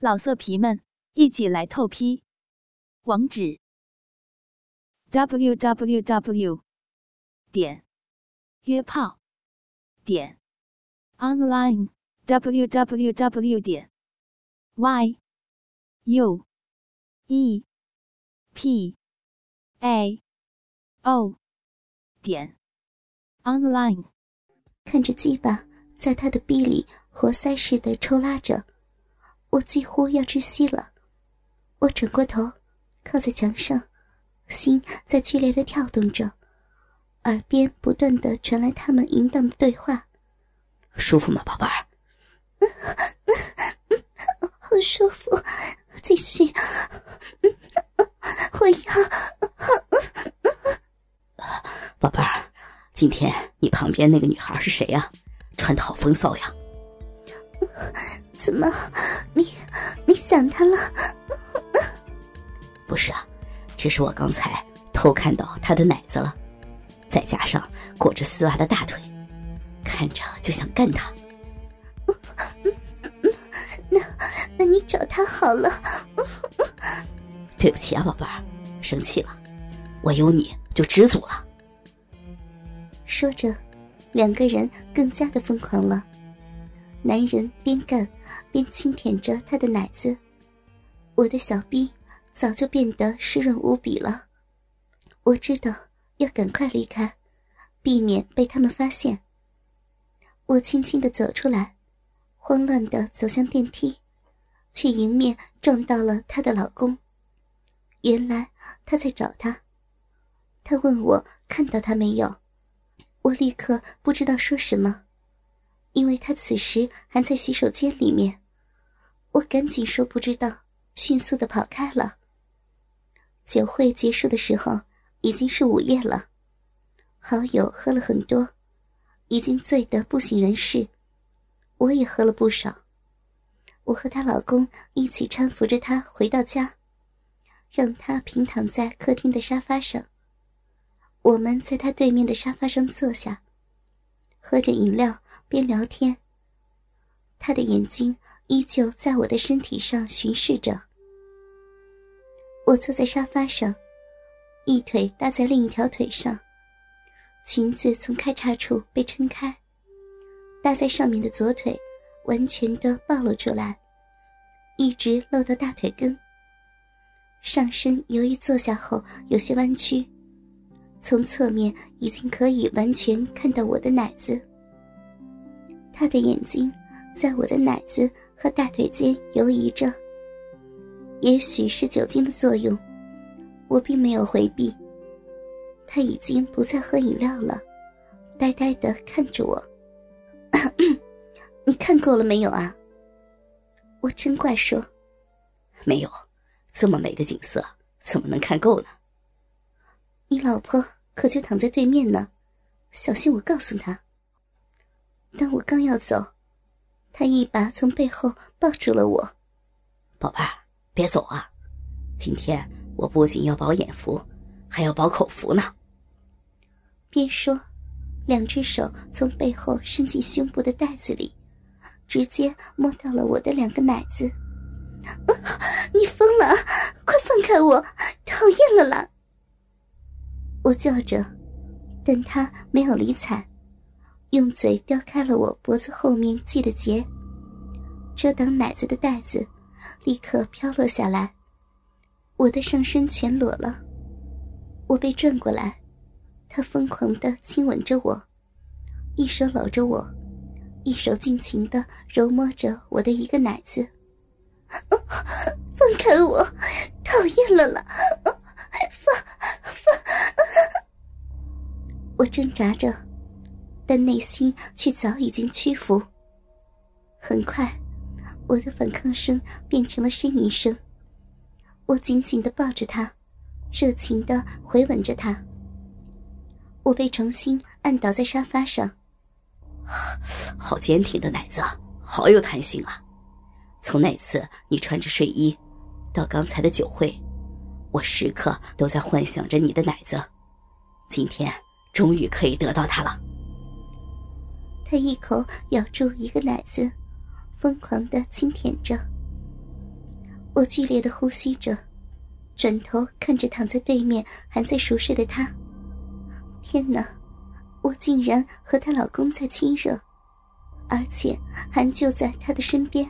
老色皮们，一起来透批！网址：w w w 点约炮点 online w w w 点 y u e p a o 点 online。看着鸡巴在他的臂里活塞似的抽拉着。我几乎要窒息了，我转过头，靠在墙上，心在剧烈的跳动着，耳边不断的传来他们淫荡的对话：“舒服吗，宝贝儿？”“好舒服，继续。”“我要。”“宝贝儿，今天你旁边那个女孩是谁呀？穿的好风骚呀。”怎么，只是我刚才偷看到他的奶子了，再加上裹着丝袜的大腿，看着就想干他。那那你找他好了。对不起啊，宝贝儿，生气了，我有你就知足了。说着，两个人更加的疯狂了。男人边干边轻舔着他的奶子，我的小臂早就变得湿润无比了。我知道要赶快离开，避免被他们发现。我轻轻的走出来，慌乱的走向电梯，却迎面撞到了她的老公。原来他在找她，他问我看到他没有，我立刻不知道说什么。因为他此时还在洗手间里面，我赶紧说不知道，迅速的跑开了。酒会结束的时候已经是午夜了，好友喝了很多，已经醉得不省人事，我也喝了不少。我和她老公一起搀扶着她回到家，让她平躺在客厅的沙发上，我们在她对面的沙发上坐下，喝着饮料。边聊天，他的眼睛依旧在我的身体上巡视着。我坐在沙发上，一腿搭在另一条腿上，裙子从开叉处被撑开，搭在上面的左腿完全的暴露出来，一直露到大腿根。上身由于坐下后有些弯曲，从侧面已经可以完全看到我的奶子。他的眼睛在我的奶子和大腿间游移着。也许是酒精的作用，我并没有回避。他已经不再喝饮料了，呆呆的看着我。你看够了没有啊？我真怪说，没有，这么美的景色怎么能看够呢？你老婆可就躺在对面呢，小心我告诉她。当我刚要走，他一把从背后抱住了我。宝贝儿，别走啊！今天我不仅要保眼福，还要保口福呢。边说，两只手从背后伸进胸部的袋子里，直接摸到了我的两个奶子。你疯了！快放开我！讨厌了啦！我叫着，但他没有理睬。用嘴叼开了我脖子后面系的结，遮挡奶子的袋子立刻飘落下来，我的上身全裸了。我被转过来，他疯狂的亲吻着我，一手搂着我，一手尽情的揉摸着我的一个奶子。放开我！讨厌了啦！放放！我挣扎着。但内心却早已经屈服。很快，我的反抗声变成了呻吟声。我紧紧的抱着他，热情的回吻着他。我被重新按倒在沙发上。好坚挺的奶子，好有弹性啊！从那次你穿着睡衣，到刚才的酒会，我时刻都在幻想着你的奶子。今天终于可以得到它了。他一口咬住一个奶子，疯狂的轻舔着。我剧烈的呼吸着，转头看着躺在对面还在熟睡的他。天哪，我竟然和她老公在亲热，而且还就在她的身边。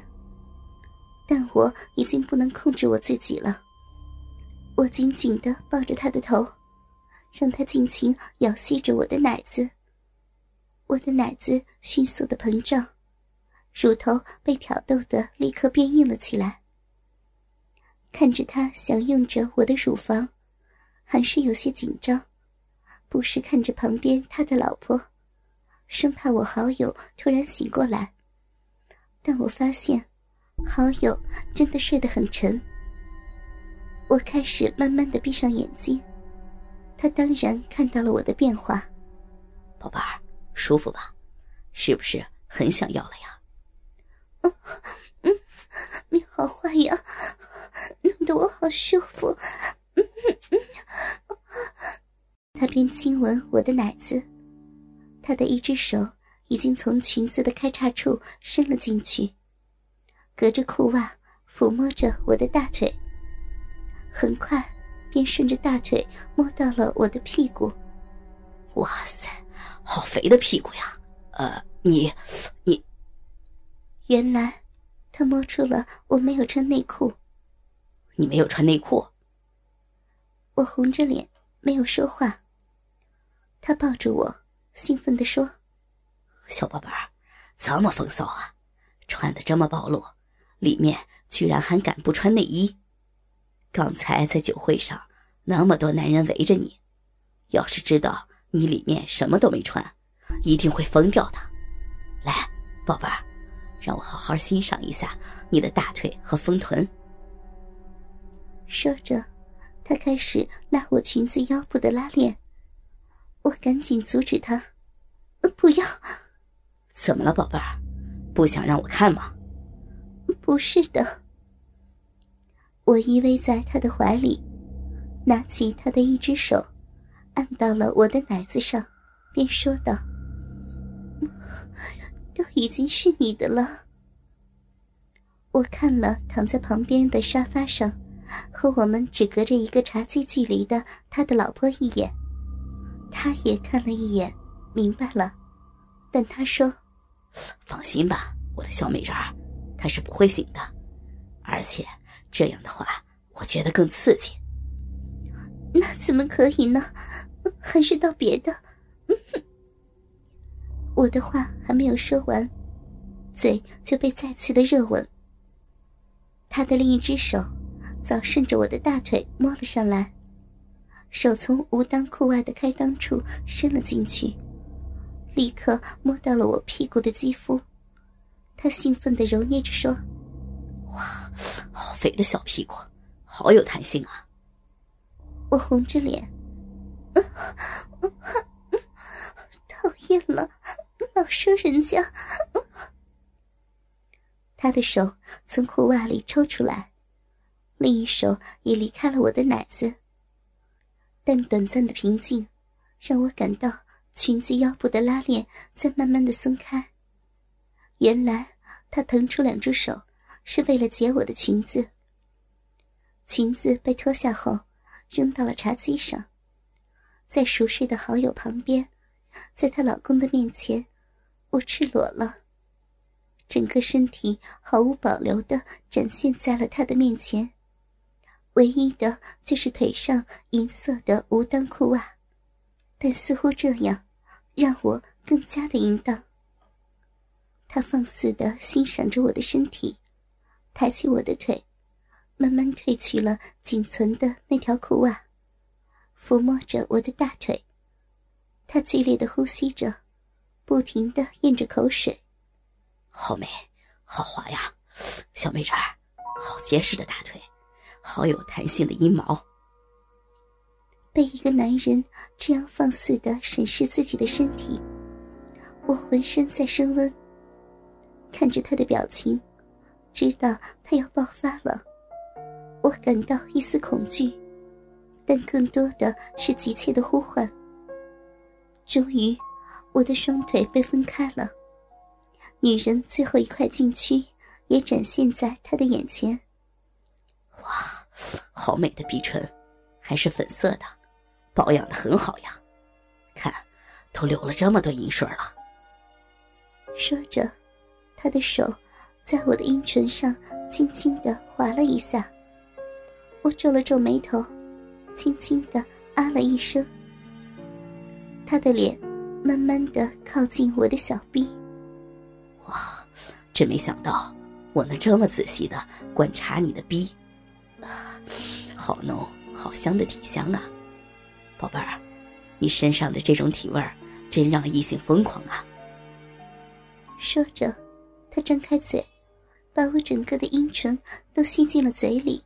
但我已经不能控制我自己了。我紧紧的抱着她的头，让她尽情咬吸着我的奶子。我的奶子迅速的膨胀，乳头被挑逗的立刻变硬了起来。看着他享用着我的乳房，还是有些紧张，不时看着旁边他的老婆，生怕我好友突然醒过来。但我发现，好友真的睡得很沉。我开始慢慢的闭上眼睛，他当然看到了我的变化。宝贝儿，舒服吧？是不是很想要了呀？嗯嗯，你好坏呀！弄得我好舒服，嗯他边亲吻我的奶子，他的一只手已经从裙子的开叉处伸了进去，隔着裤袜抚摸着我的大腿，很快便顺着大腿摸到了我的屁股。哇塞，好肥的屁股呀！呃，你，你，原来他摸出了我没有穿内裤。你没有穿内裤。我红着脸没有说话。他抱着我，兴奋地说：“小宝贝儿，这么风骚啊，穿的这么暴露，里面居然还敢不穿内衣？刚才在酒会上那么多男人围着你，要是知道你里面什么都没穿，一定会疯掉的。来，宝贝儿，让我好好欣赏一下你的大腿和丰臀。”说着，他开始拉我裙子腰部的拉链，我赶紧阻止他：“不要！”“怎么了，宝贝儿？不想让我看吗？”“不是的。”我依偎在他的怀里，拿起他的一只手，按到了我的奶子上，便说道：“都已经是你的了。”我看了躺在旁边的沙发上。和我们只隔着一个茶几距离的他的老婆一眼，他也看了一眼，明白了，但他说：“放心吧，我的小美人儿，他是不会醒的，而且这样的话，我觉得更刺激。”那怎么可以呢？还是到别的？我的话还没有说完，嘴就被再次的热吻。他的另一只手。早顺着我的大腿摸了上来，手从无裆裤外的开裆处伸了进去，立刻摸到了我屁股的肌肤。他兴奋地揉捏着说：“哇，好肥的小屁股，好有弹性啊！”我红着脸，讨厌了，老说人家。他的手从裤袜里抽出来。另一手也离开了我的奶子，但短暂的平静，让我感到裙子腰部的拉链在慢慢的松开。原来他腾出两只手，是为了解我的裙子。裙子被脱下后，扔到了茶几上，在熟睡的好友旁边，在她老公的面前，我赤裸了，整个身体毫无保留的展现在了他的面前。唯一的就是腿上银色的无裆裤袜，但似乎这样让我更加的淫荡。他放肆的欣赏着我的身体，抬起我的腿，慢慢褪去了仅存的那条裤袜，抚摸着我的大腿。他剧烈的呼吸着，不停的咽着口水。好美，好滑呀，小美人儿，好结实的大腿。好有弹性的阴毛。被一个男人这样放肆的审视自己的身体，我浑身在升温。看着他的表情，知道他要爆发了，我感到一丝恐惧，但更多的是急切的呼唤。终于，我的双腿被分开了，女人最后一块禁区也展现在他的眼前。哇，好美的鼻唇，还是粉色的，保养的很好呀。看，都流了这么多银水了。说着，他的手在我的阴唇上轻轻的划了一下。我皱了皱眉头，轻轻的啊了一声。他的脸慢慢的靠近我的小臂。哇，真没想到我能这么仔细的观察你的逼，好浓好香的体香啊，宝贝儿，你身上的这种体味儿真让异性疯狂啊！说着，他张开嘴，把我整个的阴唇都吸进了嘴里。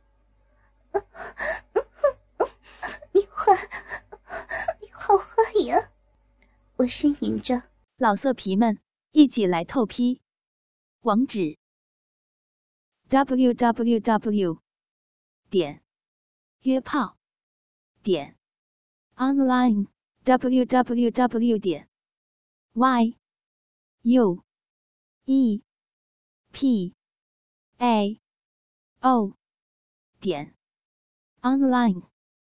你坏，你好坏呀！我呻吟着。老色皮们，一起来透批，网址：w w w 点约炮点 online w w w 点 y u e p a o 点 online。